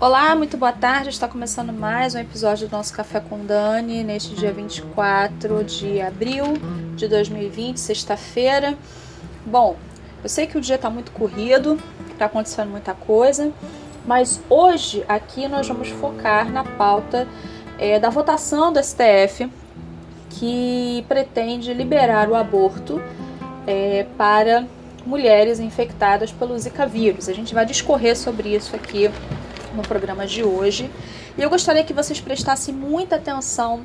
Olá, muito boa tarde. Está começando mais um episódio do nosso Café com Dani neste dia 24 de abril de 2020, sexta-feira. Bom, eu sei que o dia está muito corrido, está acontecendo muita coisa, mas hoje aqui nós vamos focar na pauta é, da votação do STF que pretende liberar o aborto é, para mulheres infectadas pelo Zika vírus. A gente vai discorrer sobre isso aqui no programa de hoje. E eu gostaria que vocês prestassem muita atenção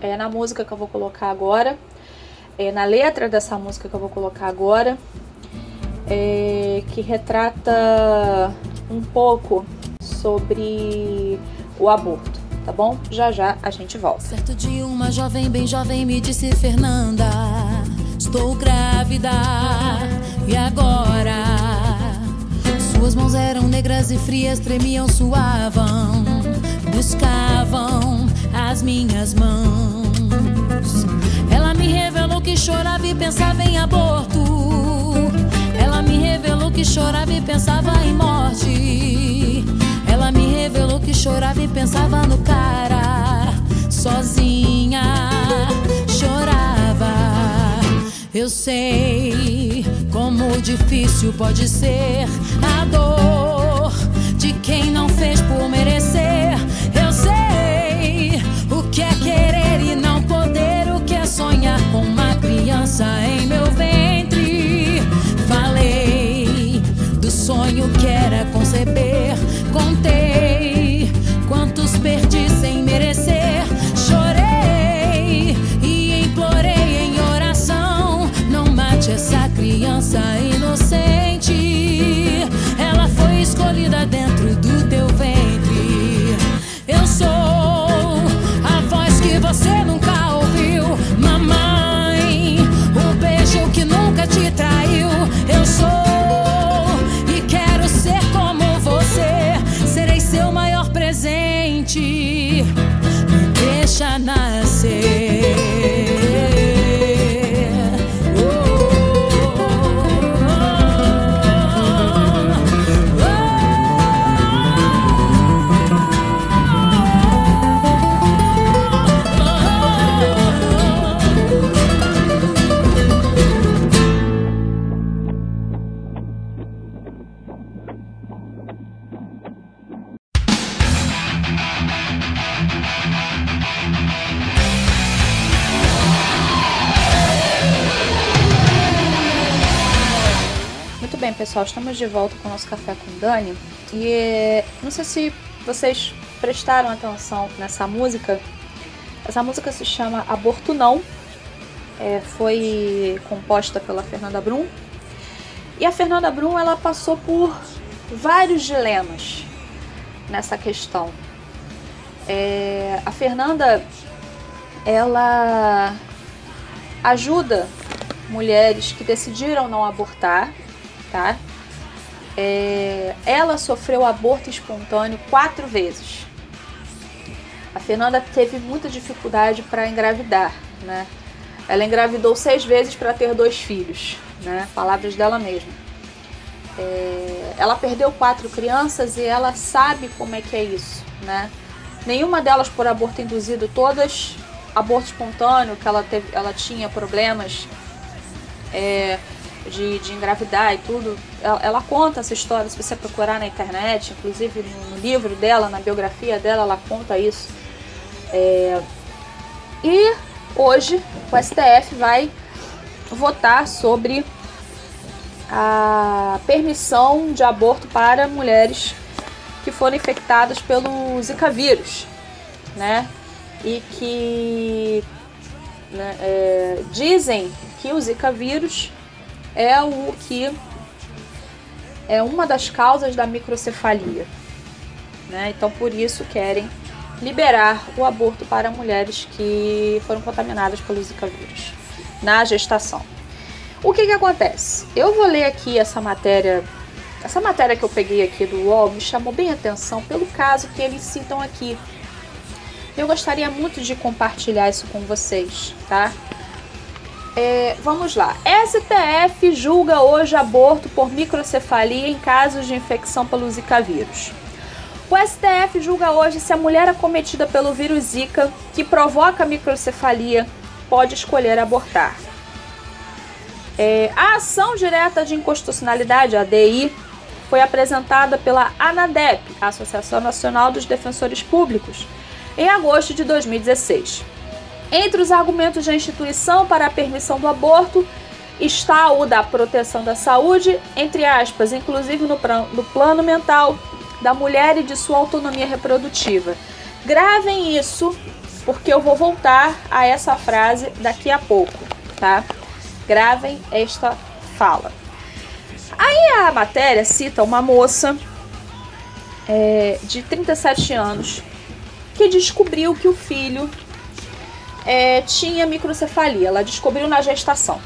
é, na música que eu vou colocar agora, é, na letra dessa música que eu vou colocar agora, é, que retrata um pouco sobre o aborto, tá bom? Já já a gente volta. Certo dia uma jovem, bem jovem, me disse Fernanda, estou grávida e agora? Suas mãos eram negras e frias, tremiam, suavam, buscavam as minhas mãos. Ela me revelou que chorava e pensava em aborto. Ela me revelou que chorava e pensava em morte. Ela me revelou que chorava e pensava no cara, sozinha, chorava. Eu sei como difícil pode ser a dor de quem não fez por merecer. Pessoal, estamos de volta com o nosso Café com Dani. E não sei se vocês prestaram atenção nessa música. Essa música se chama Aborto Não. É, foi composta pela Fernanda Brum. E a Fernanda Brum ela passou por vários dilemas nessa questão. É, a Fernanda ela ajuda mulheres que decidiram não abortar tá? É, ela sofreu aborto espontâneo quatro vezes. A Fernanda teve muita dificuldade para engravidar, né? Ela engravidou seis vezes para ter dois filhos, né? Palavras dela mesma. É, ela perdeu quatro crianças e ela sabe como é que é isso, né? Nenhuma delas por aborto induzido, todas aborto espontâneo, que ela, teve, ela tinha problemas. É, de, de engravidar e tudo. Ela, ela, conta essa história, se você procurar na internet, inclusive no, livro dela, na biografia dela, ela conta isso. É... E hoje o STF vai votar sobre a permissão de aborto para mulheres que foram infectadas pelo Zika vírus, né? E que né, é, dizem que o Zika vírus é o que é uma das causas da microcefalia. Né? Então, por isso, querem liberar o aborto para mulheres que foram contaminadas pelo Zika vírus na gestação. O que, que acontece? Eu vou ler aqui essa matéria. Essa matéria que eu peguei aqui do UOL me chamou bem a atenção pelo caso que eles citam aqui. Eu gostaria muito de compartilhar isso com vocês, tá? É, vamos lá. STF julga hoje aborto por microcefalia em casos de infecção pelo Zika vírus. O STF julga hoje se a mulher acometida pelo vírus Zika, que provoca microcefalia, pode escolher abortar. É, a ação direta de inconstitucionalidade, a ADI, foi apresentada pela ANADEP, Associação Nacional dos Defensores Públicos, em agosto de 2016. Entre os argumentos da instituição para a permissão do aborto está o da proteção da saúde, entre aspas, inclusive no, no plano mental da mulher e de sua autonomia reprodutiva. Gravem isso, porque eu vou voltar a essa frase daqui a pouco, tá? Gravem esta fala. Aí a matéria cita uma moça é, de 37 anos que descobriu que o filho é, tinha microcefalia. Ela descobriu na gestação,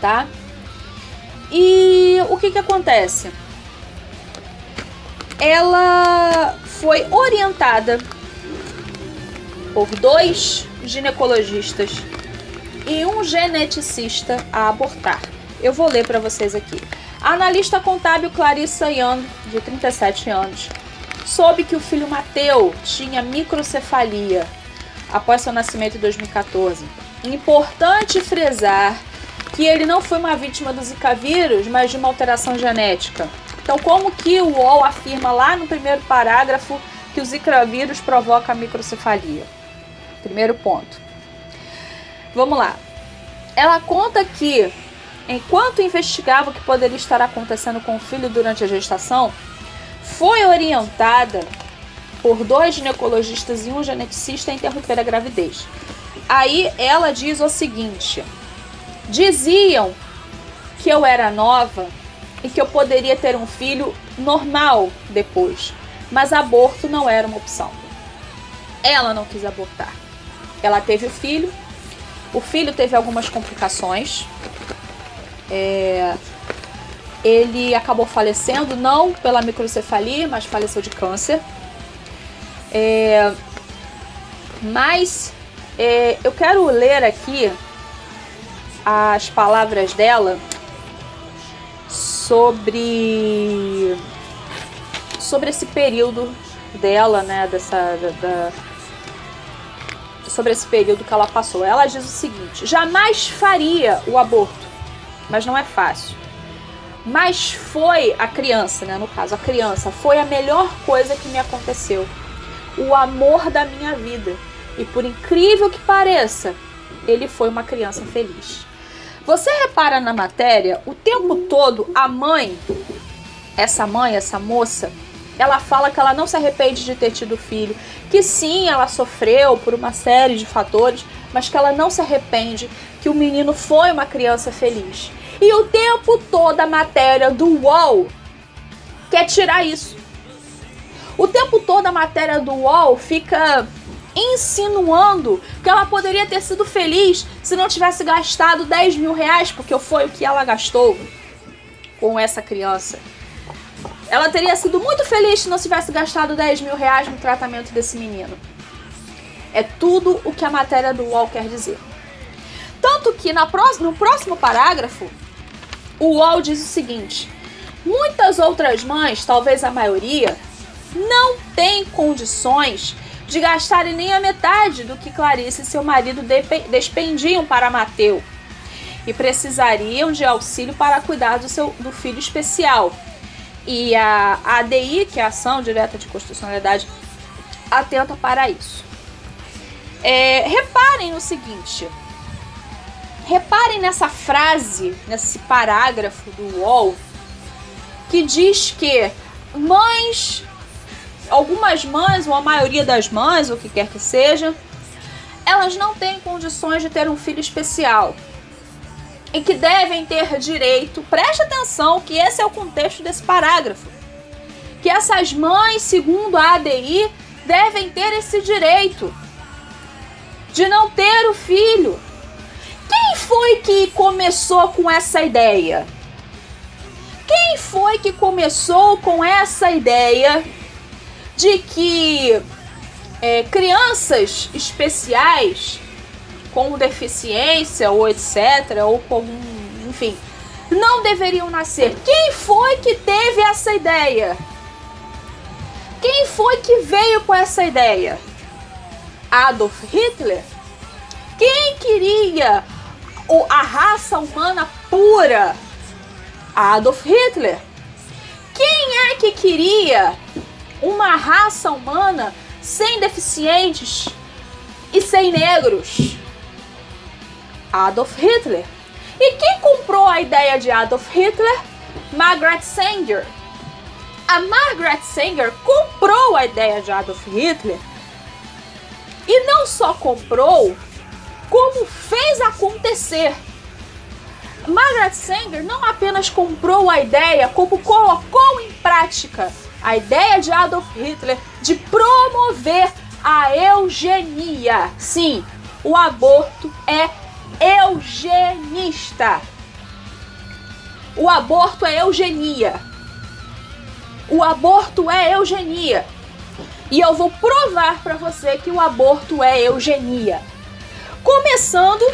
tá? E o que que acontece? Ela foi orientada por dois ginecologistas e um geneticista a abortar. Eu vou ler para vocês aqui. Analista contábil Clarissa Young, de 37 anos, soube que o filho Mateu tinha microcefalia após seu nascimento em 2014. Importante frisar que ele não foi uma vítima do Zika vírus, mas de uma alteração genética. Então, como que o UOL afirma lá no primeiro parágrafo que o Zika vírus provoca a microcefalia? Primeiro ponto. Vamos lá. Ela conta que, enquanto investigava o que poderia estar acontecendo com o filho durante a gestação, foi orientada por dois ginecologistas e um geneticista a interromper a gravidez. Aí ela diz o seguinte: diziam que eu era nova e que eu poderia ter um filho normal depois, mas aborto não era uma opção. Ela não quis abortar. Ela teve o filho, o filho teve algumas complicações. É, ele acabou falecendo, não pela microcefalia, mas faleceu de câncer. É, mas é, eu quero ler aqui as palavras dela sobre sobre esse período dela, né, dessa da, da sobre esse período que ela passou. Ela diz o seguinte: jamais faria o aborto, mas não é fácil. Mas foi a criança, né? No caso, a criança foi a melhor coisa que me aconteceu. O amor da minha vida. E por incrível que pareça, ele foi uma criança feliz. Você repara na matéria, o tempo todo a mãe, essa mãe, essa moça, ela fala que ela não se arrepende de ter tido filho, que sim, ela sofreu por uma série de fatores, mas que ela não se arrepende, que o menino foi uma criança feliz. E o tempo todo a matéria do UOL quer tirar isso. O tempo todo a matéria do UOL fica insinuando que ela poderia ter sido feliz se não tivesse gastado 10 mil reais, porque foi o que ela gastou com essa criança. Ela teria sido muito feliz se não tivesse gastado 10 mil reais no tratamento desse menino. É tudo o que a matéria do UOL quer dizer. Tanto que na próxima, no próximo parágrafo, o UOL diz o seguinte: muitas outras mães, talvez a maioria, não têm condições de gastarem nem a metade do que Clarice e seu marido despendiam para Mateu e precisariam de auxílio para cuidar do, seu, do filho especial, e a ADI, que é a Ação Direta de Constitucionalidade, atenta para isso. É, reparem no seguinte. Reparem nessa frase, nesse parágrafo do UOL, que diz que mães, algumas mães, ou a maioria das mães, o que quer que seja, elas não têm condições de ter um filho especial e que devem ter direito, preste atenção que esse é o contexto desse parágrafo, que essas mães, segundo a ADI, devem ter esse direito de não ter o filho. Quem foi que começou com essa ideia? Quem foi que começou com essa ideia de que é, crianças especiais com deficiência ou etc, ou com, enfim, não deveriam nascer. Quem foi que teve essa ideia? Quem foi que veio com essa ideia? Adolf Hitler? Quem queria a raça humana pura? Adolf Hitler. Quem é que queria uma raça humana sem deficientes e sem negros? Adolf Hitler. E quem comprou a ideia de Adolf Hitler? Margaret Sanger. A Margaret Sanger comprou a ideia de Adolf Hitler e não só comprou, como fez acontecer. Margaret Sanger não apenas comprou a ideia, como colocou em prática a ideia de Adolf Hitler de promover a eugenia. Sim, o aborto é eugenista. O aborto é eugenia. O aborto é eugenia. E eu vou provar para você que o aborto é eugenia. Começando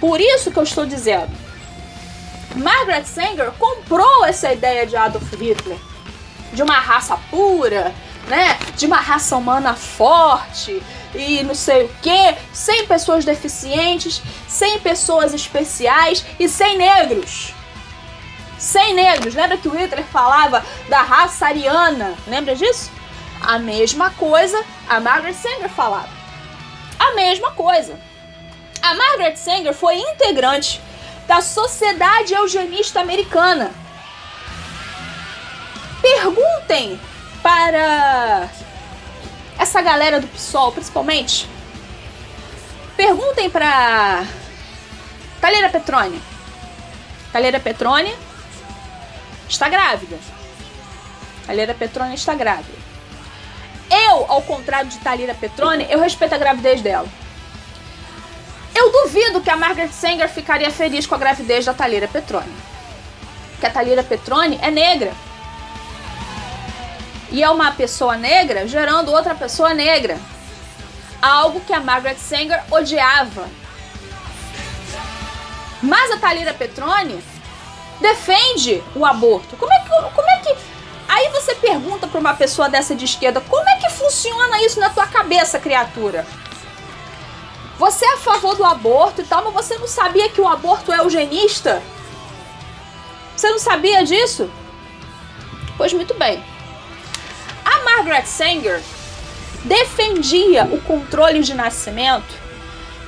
por isso que eu estou dizendo. Margaret Sanger comprou essa ideia de Adolf Hitler, de uma raça pura, né? De uma raça humana forte e não sei o que, sem pessoas deficientes, sem pessoas especiais e sem negros. Sem negros. Lembra que o Hitler falava da raça ariana? Lembra disso? A mesma coisa a Margaret Sanger falava. A mesma coisa. A Margaret Sanger foi integrante da Sociedade Eugenista Americana. Perguntem para essa galera do PSOL, principalmente. Perguntem para Talheira Petrone. Talheira Petrone está grávida. Talheira Petrone está grávida. Eu, ao contrário de Talira Petrone, eu respeito a gravidez dela. Eu duvido que a Margaret Sanger ficaria feliz com a gravidez da Talira Petrone. Que a Talira Petrone é negra. E é uma pessoa negra gerando outra pessoa negra. Algo que a Margaret Sanger odiava. Mas a Talira Petrone defende o aborto. Como é que, como é que Aí você pergunta para uma pessoa dessa de esquerda, como é que funciona isso na tua cabeça, criatura? Você é a favor do aborto e tal, mas você não sabia que o aborto é eugenista? Você não sabia disso? Pois muito bem. Margaret Sanger defendia o controle de nascimento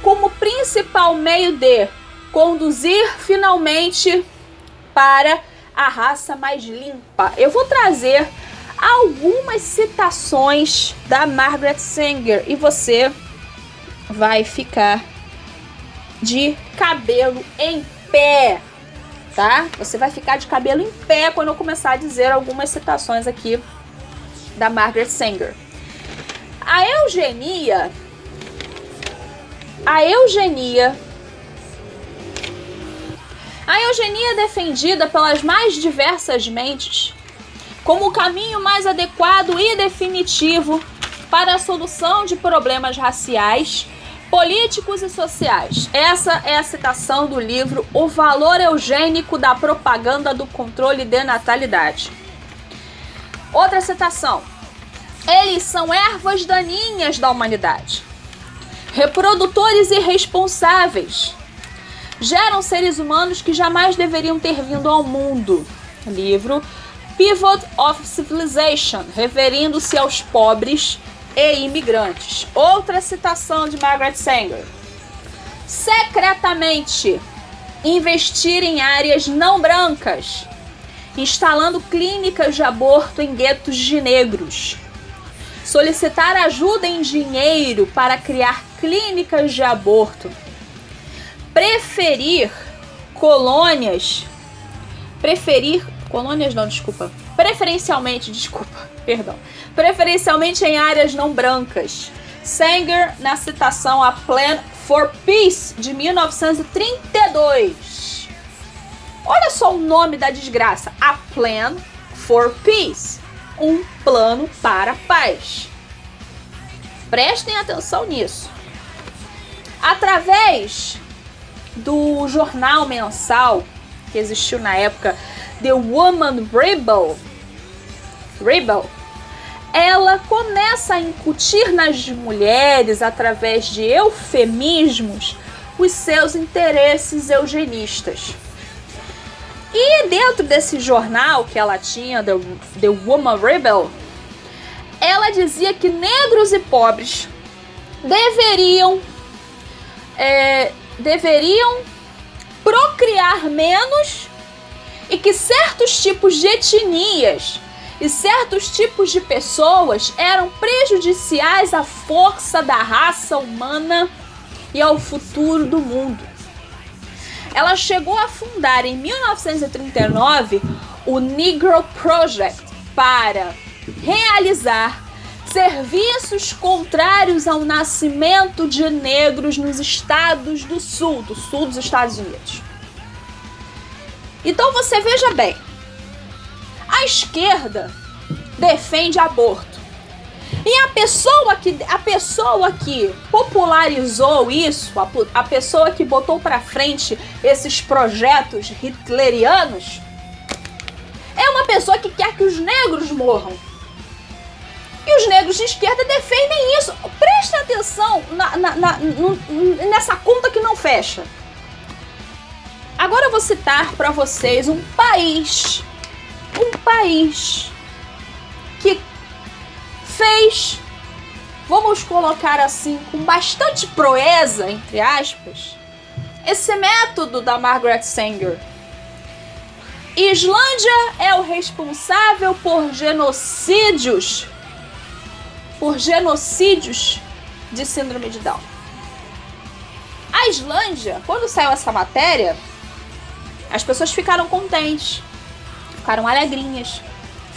como principal meio de conduzir finalmente para a raça mais limpa. Eu vou trazer algumas citações da Margaret Sanger e você vai ficar de cabelo em pé, tá? Você vai ficar de cabelo em pé quando eu começar a dizer algumas citações aqui da Margaret Sanger. A eugenia a eugenia a eugenia é defendida pelas mais diversas mentes como o caminho mais adequado e definitivo para a solução de problemas raciais, políticos e sociais. Essa é a citação do livro O Valor Eugênico da Propaganda do Controle de Natalidade. Outra citação. Eles são ervas daninhas da humanidade, reprodutores irresponsáveis, geram seres humanos que jamais deveriam ter vindo ao mundo. Livro Pivot of Civilization, referindo-se aos pobres e imigrantes. Outra citação de Margaret Sanger. Secretamente investir em áreas não brancas, instalando clínicas de aborto em guetos de negros. Solicitar ajuda em dinheiro para criar clínicas de aborto preferir colônias, preferir colônias não, desculpa, preferencialmente, desculpa, perdão, preferencialmente em áreas não brancas. Sanger na citação a Plan for Peace de 1932. Olha só o nome da desgraça, a Plan for Peace, um plano para a paz. Prestem atenção nisso. Através do jornal mensal que existiu na época, The Woman Rebel. Rebel. ela começa a incutir nas mulheres, através de eufemismos, os seus interesses eugenistas. E dentro desse jornal que ela tinha, The, The Woman Rebel, ela dizia que negros e pobres deveriam é, deveriam procriar menos e que certos tipos de etnias e certos tipos de pessoas eram prejudiciais à força da raça humana e ao futuro do mundo. Ela chegou a fundar em 1939 o Negro Project para realizar serviços contrários ao nascimento de negros nos estados do sul, do sul dos Estados Unidos. Então você veja bem, a esquerda defende aborto. E a pessoa que a pessoa que popularizou isso, a, a pessoa que botou para frente esses projetos hitlerianos, é uma pessoa que quer que os negros morram. E os negros de esquerda defendem isso. Preste atenção na, na, na, nessa conta que não fecha. Agora eu vou citar para vocês um país, um país que fez, vamos colocar assim, com bastante proeza, entre aspas, esse método da Margaret Sanger. Islândia é o responsável por genocídios, por genocídios de síndrome de Down. A Islândia, quando saiu essa matéria, as pessoas ficaram contentes, ficaram alegrinhas,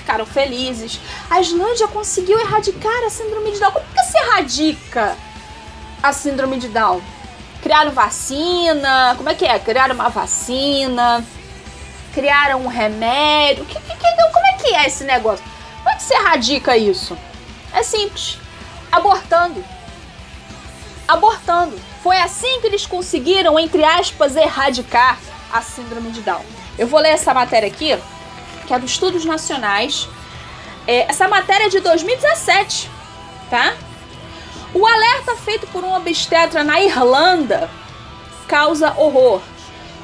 ficaram felizes. A Islândia conseguiu erradicar a síndrome de Down. Como que se erradica a síndrome de Down? Criaram vacina? Como é que é? Criaram uma vacina? Criaram um remédio? Que, que, que, como é que é esse negócio? Como é que se erradica isso? É simples. Abortando. Abortando. Foi assim que eles conseguiram, entre aspas, erradicar a síndrome de Down. Eu vou ler essa matéria aqui, que é do Estudos Nacionais. É, essa matéria é de 2017, tá? O alerta feito por um obstetra na Irlanda causa horror.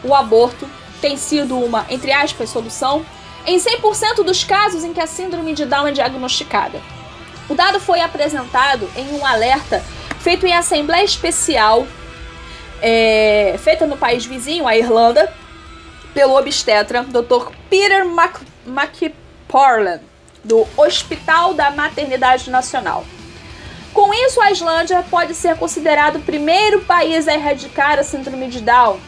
O aborto tem sido uma, entre aspas, solução em 100% dos casos em que a síndrome de Down é diagnosticada. O dado foi apresentado em um alerta feito em assembleia especial é, feita no país vizinho, a Irlanda, pelo obstetra Dr. Peter Mac McParland, do Hospital da Maternidade Nacional. Com isso, a Islândia pode ser considerado o primeiro país a erradicar a síndrome de Down,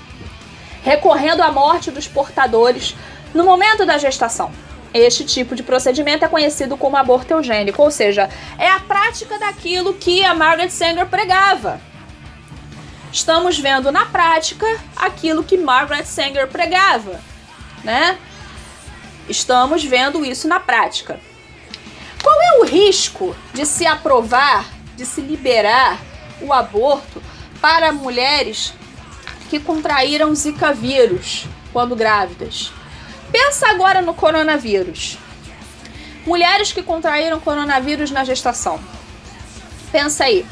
recorrendo à morte dos portadores no momento da gestação. Este tipo de procedimento é conhecido como aborto eugênico, ou seja, é a prática daquilo que a Margaret Sanger pregava, estamos vendo na prática aquilo que Margaret Sanger pregava, né? Estamos vendo isso na prática. Qual é o risco de se aprovar, de se liberar o aborto para mulheres que contraíram Zika vírus quando grávidas? Pensa agora no coronavírus. Mulheres que contraíram coronavírus na gestação. Pensa aí.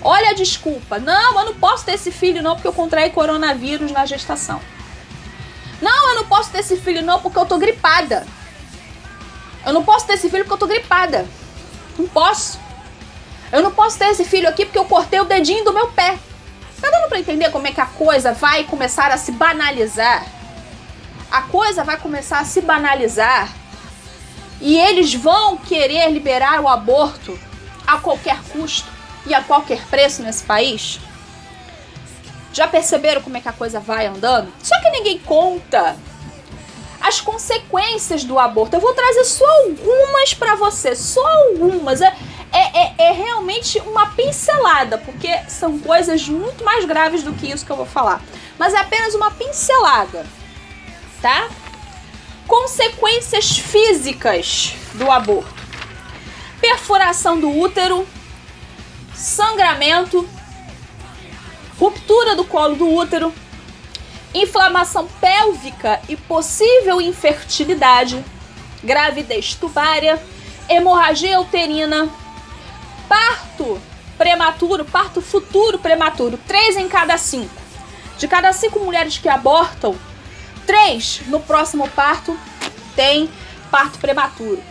Olha a desculpa. Não, eu não posso ter esse filho não porque eu contraí coronavírus na gestação. Não, eu não posso ter esse filho não porque eu tô gripada. Eu não posso ter esse filho porque eu tô gripada. Não posso. Eu não posso ter esse filho aqui porque eu cortei o dedinho do meu pé. Tá dando para entender como é que a coisa vai começar a se banalizar? A coisa vai começar a se banalizar e eles vão querer liberar o aborto a qualquer custo e a qualquer preço nesse país? Já perceberam como é que a coisa vai andando? Só que ninguém conta as consequências do aborto. Eu vou trazer só algumas para você, só algumas. É, é, é, é, realmente uma pincelada, porque são coisas muito mais graves do que isso que eu vou falar. Mas é apenas uma pincelada, tá? Consequências físicas do aborto: perfuração do útero, sangramento, ruptura do colo do útero, inflamação pélvica e possível infertilidade, gravidez tubária hemorragia uterina, parto prematuro, parto futuro prematuro, três em cada cinco. De cada cinco mulheres que abortam, três no próximo parto tem parto prematuro.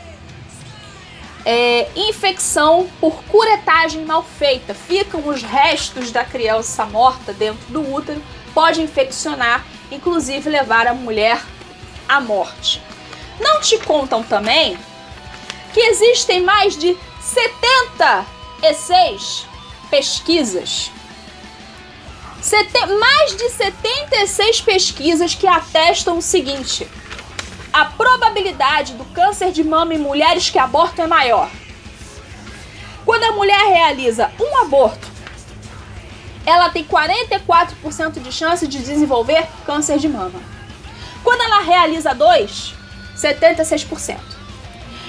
É, infecção por curetagem mal feita. Ficam os restos da criança morta dentro do útero, pode infeccionar, inclusive levar a mulher à morte. Não te contam também que existem mais de 76 pesquisas. Sete, mais de 76 pesquisas que atestam o seguinte: a probabilidade do câncer de mama em mulheres que abortam é maior. Quando a mulher realiza um aborto, ela tem 44% de chance de desenvolver câncer de mama. Quando ela realiza dois, 76%.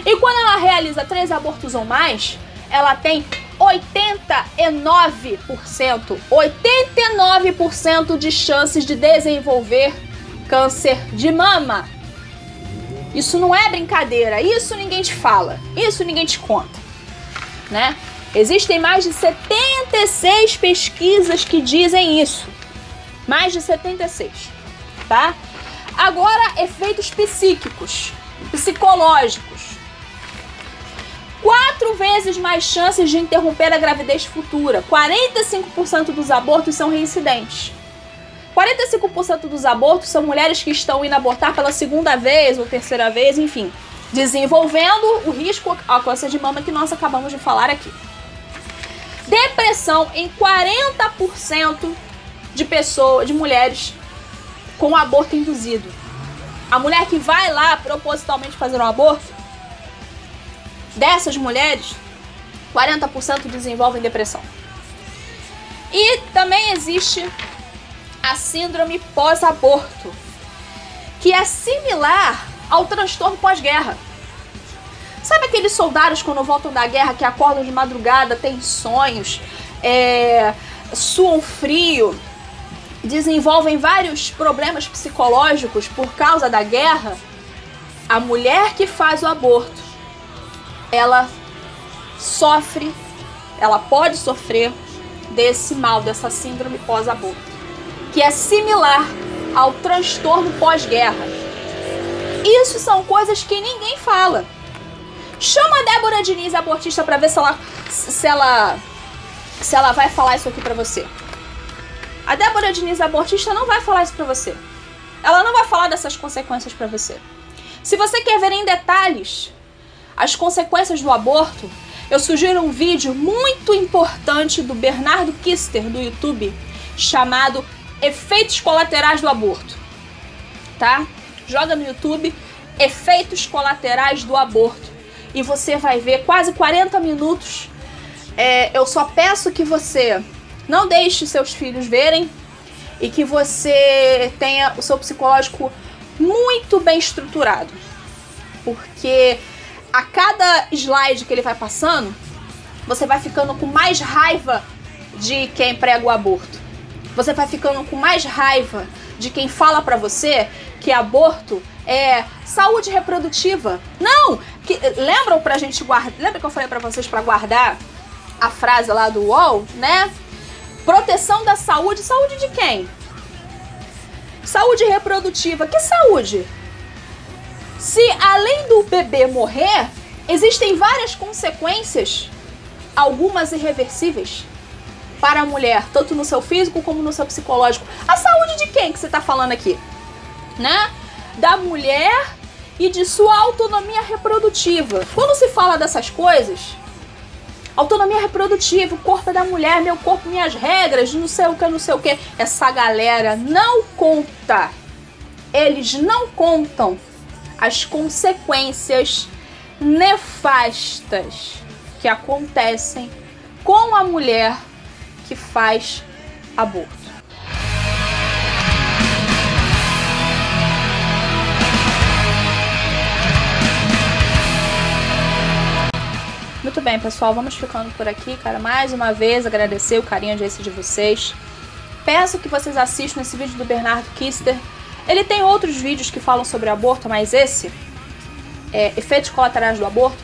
E quando ela realiza três abortos ou mais, ela tem 89%, 89% de chances de desenvolver câncer de mama. Isso não é brincadeira, isso ninguém te fala, isso ninguém te conta, né? Existem mais de 76 pesquisas que dizem isso. Mais de 76, tá? Agora, efeitos psíquicos, psicológicos. Quatro vezes mais chances de interromper a gravidez futura. 45% dos abortos são reincidentes. 45% dos abortos são mulheres que estão indo abortar pela segunda vez ou terceira vez, enfim, desenvolvendo o risco ao câncer de mama que nós acabamos de falar aqui. Depressão em 40% de pessoas, de mulheres com aborto induzido. A mulher que vai lá propositalmente fazer um aborto, dessas mulheres, 40% desenvolvem depressão. E também existe a síndrome pós-aborto, que é similar ao transtorno pós-guerra. Sabe aqueles soldados quando voltam da guerra que acordam de madrugada, têm sonhos, é, suam frio, desenvolvem vários problemas psicológicos por causa da guerra, a mulher que faz o aborto, ela sofre, ela pode sofrer desse mal, dessa síndrome pós-aborto, que é similar ao transtorno pós-guerra. Isso são coisas que ninguém fala. Chama a Débora Diniz, abortista, para ver se ela, se ela se ela vai falar isso aqui para você. A Débora Diniz, abortista, não vai falar isso pra você. Ela não vai falar dessas consequências para você. Se você quer ver em detalhes as consequências do aborto, eu sugiro um vídeo muito importante do Bernardo Kister do YouTube chamado Efeitos Colaterais do Aborto. Tá? Joga no YouTube Efeitos Colaterais do Aborto e você vai ver quase 40 minutos. É, eu só peço que você não deixe seus filhos verem e que você tenha o seu psicológico muito bem estruturado. Porque a cada slide que ele vai passando, você vai ficando com mais raiva de quem prega o aborto. Você vai ficando com mais raiva de quem fala para você que aborto é saúde reprodutiva. Não! Que, lembram pra gente guardar. Lembra que eu falei para vocês para guardar a frase lá do UOL, né? Proteção da saúde. Saúde de quem? Saúde reprodutiva. Que saúde? Se além do bebê morrer, existem várias consequências, algumas irreversíveis, para a mulher, tanto no seu físico como no seu psicológico. A saúde de quem que você está falando aqui? Né? Da mulher e de sua autonomia reprodutiva. Quando se fala dessas coisas, Autonomia reprodutiva, o corpo é da mulher, meu corpo, minhas regras, não sei o que, não sei o que. Essa galera não conta. Eles não contam as consequências nefastas que acontecem com a mulher que faz aborto. Muito bem, pessoal, vamos ficando por aqui, cara. Mais uma vez agradecer o carinho de esse de vocês. Peço que vocês assistam esse vídeo do Bernardo Kister. Ele tem outros vídeos que falam sobre aborto, mas esse, é, efeitos colaterais do aborto,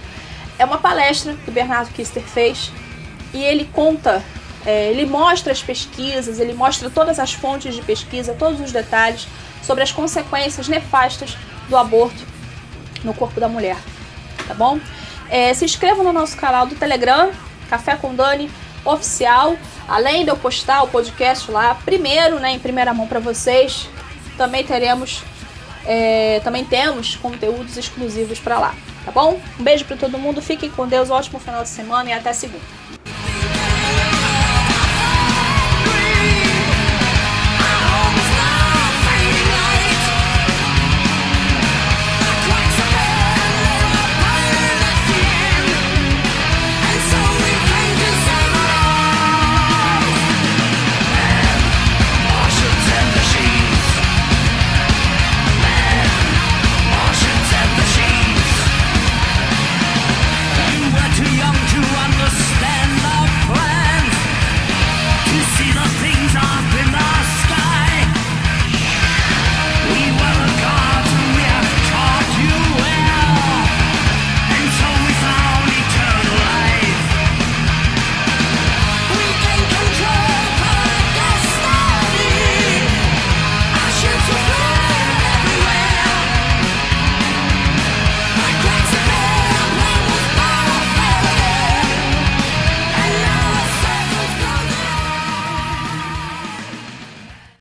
É uma palestra que o Bernardo Kister fez e ele conta, é, ele mostra as pesquisas, ele mostra todas as fontes de pesquisa, todos os detalhes sobre as consequências nefastas do aborto no corpo da mulher, tá bom? É, se inscrevam no nosso canal do Telegram, Café com Dani Oficial. Além de eu postar o podcast lá primeiro, né, em primeira mão para vocês, também teremos, é, também temos conteúdos exclusivos para lá, tá bom? Um beijo para todo mundo, fiquem com Deus, ótimo final de semana e até segunda.